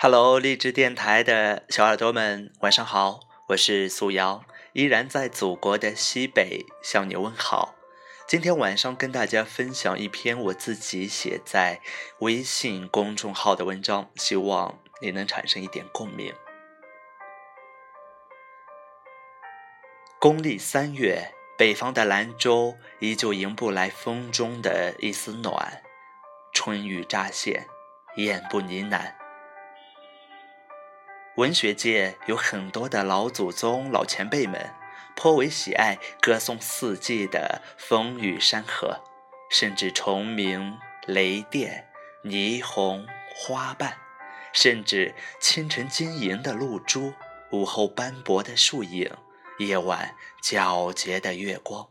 Hello，励志电台的小耳朵们，晚上好，我是苏瑶，依然在祖国的西北向你问好。今天晚上跟大家分享一篇我自己写在微信公众号的文章，希望你能产生一点共鸣。公历三月，北方的兰州依旧迎不来风中的一丝暖，春雨乍现，眼不呢喃。文学界有很多的老祖宗、老前辈们，颇为喜爱歌颂四季的风雨山河，甚至虫鸣、雷电、霓虹、花瓣，甚至清晨晶莹的露珠，午后斑驳的树影，夜晚皎洁的月光，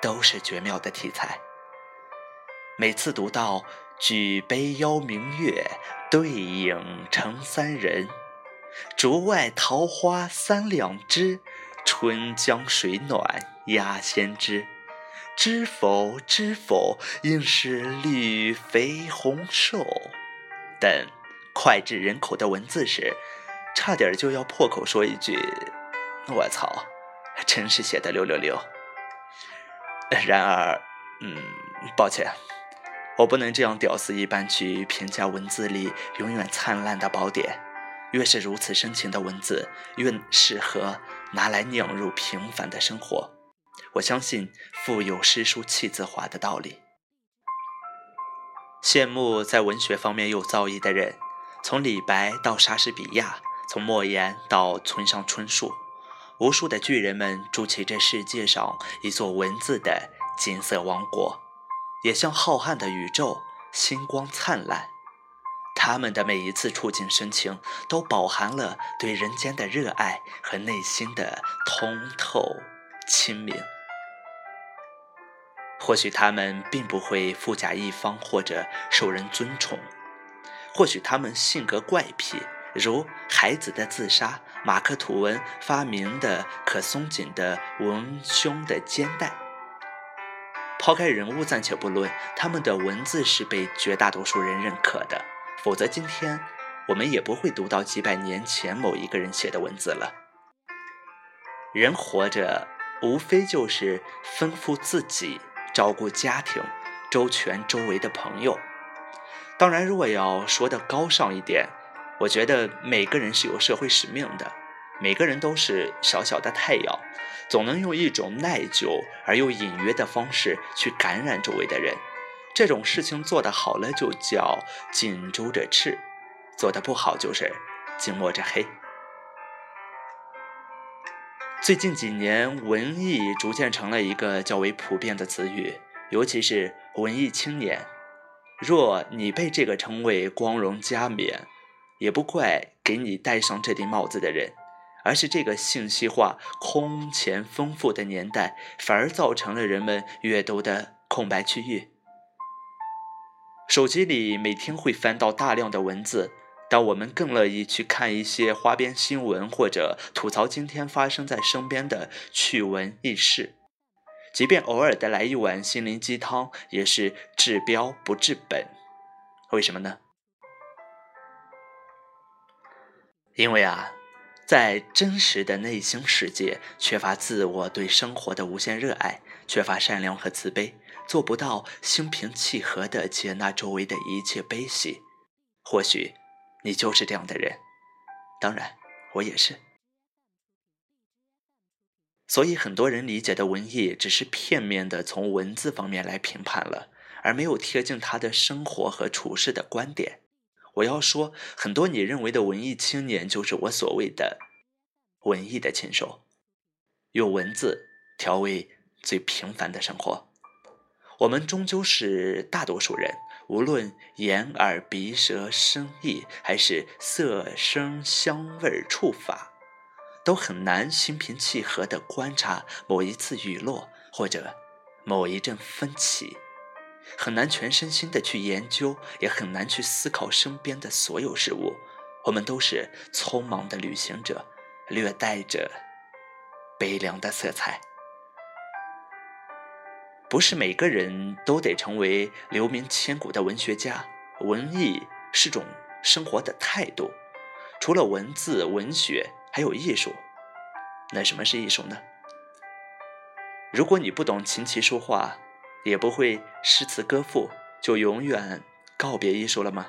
都是绝妙的题材。每次读到“举杯邀明月，对影成三人”。竹外桃花三两枝，春江水暖鸭先知。知否知否，应是绿肥红瘦。等脍炙人口的文字时，差点就要破口说一句：“我操，真是写的六六六。”然而，嗯，抱歉，我不能这样屌丝一般去评价文字里永远灿烂的宝典。越是如此深情的文字，越适合拿来酿入平凡的生活。我相信富有诗书气自华的道理。羡慕在文学方面有造诣的人，从李白到莎士比亚，从莫言到村上春树，无数的巨人们筑起这世界上一座文字的金色王国，也像浩瀚的宇宙，星光灿烂。他们的每一次触景生情，都饱含了对人间的热爱和内心的通透清明。或许他们并不会富甲一方或者受人尊崇，或许他们性格怪癖，如孩子的自杀、马克吐温发明的可松紧的文胸的肩带。抛开人物暂且不论，他们的文字是被绝大多数人认可的。否则，今天我们也不会读到几百年前某一个人写的文字了。人活着，无非就是丰富自己、照顾家庭、周全周围的朋友。当然，如果要说的高尚一点，我觉得每个人是有社会使命的，每个人都是小小的太阳，总能用一种耐久而又隐约的方式去感染周围的人。这种事情做得好了，就叫近朱者赤；做得不好，就是近墨者黑。最近几年，文艺逐渐成了一个较为普遍的词语，尤其是文艺青年。若你被这个称谓光荣加冕，也不怪给你戴上这顶帽子的人，而是这个信息化空前丰富的年代，反而造成了人们阅读的空白区域。手机里每天会翻到大量的文字，但我们更乐意去看一些花边新闻，或者吐槽今天发生在身边的趣闻轶事。即便偶尔的来一碗心灵鸡汤，也是治标不治本。为什么呢？因为啊，在真实的内心世界，缺乏自我对生活的无限热爱，缺乏善良和慈悲。做不到心平气和地接纳周围的一切悲喜，或许你就是这样的人，当然我也是。所以很多人理解的文艺，只是片面的从文字方面来评判了，而没有贴近他的生活和处事的观点。我要说，很多你认为的文艺青年，就是我所谓的文艺的禽兽，用文字调味最平凡的生活。我们终究是大多数人，无论眼耳鼻舌身意，还是色声香味触法，都很难心平气和地观察某一次雨落，或者某一阵风起，很难全身心地去研究，也很难去思考身边的所有事物。我们都是匆忙的旅行者，略带着悲凉的色彩。不是每个人都得成为留名千古的文学家，文艺是种生活的态度，除了文字、文学，还有艺术。那什么是艺术呢？如果你不懂琴棋书画，也不会诗词歌赋，就永远告别艺术了吗？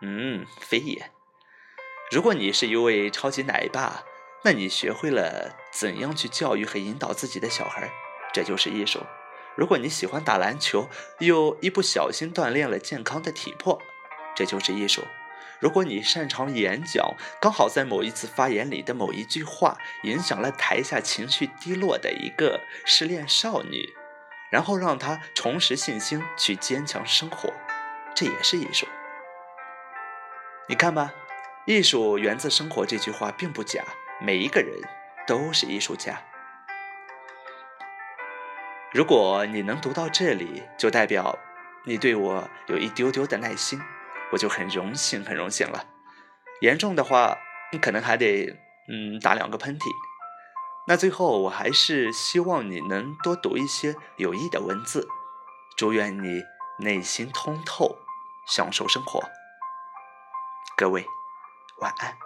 嗯，非也。如果你是一位超级奶爸，那你学会了怎样去教育和引导自己的小孩，这就是艺术。如果你喜欢打篮球，又一不小心锻炼了健康的体魄，这就是艺术。如果你擅长演讲，刚好在某一次发言里的某一句话影响了台下情绪低落的一个失恋少女，然后让她重拾信心去坚强生活，这也是艺术。你看吧，艺术源自生活这句话并不假，每一个人都是艺术家。如果你能读到这里，就代表你对我有一丢丢的耐心，我就很荣幸，很荣幸了。严重的话，你可能还得嗯打两个喷嚏。那最后，我还是希望你能多读一些有益的文字。祝愿你内心通透，享受生活。各位，晚安。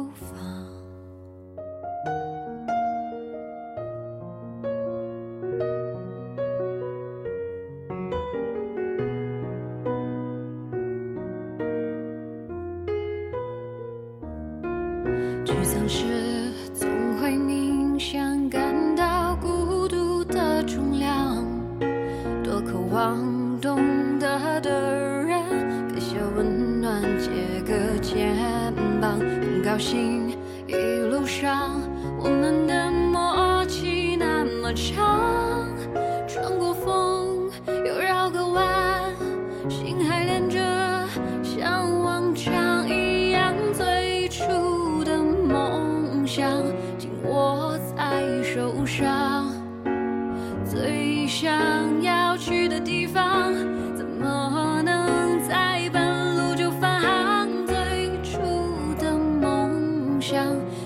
个肩膀。很高兴一路上我们的默契那么长。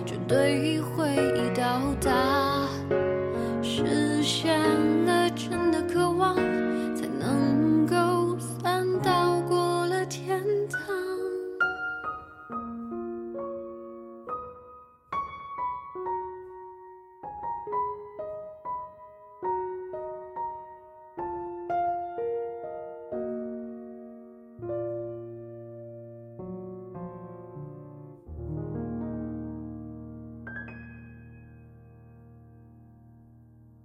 绝对会到达实现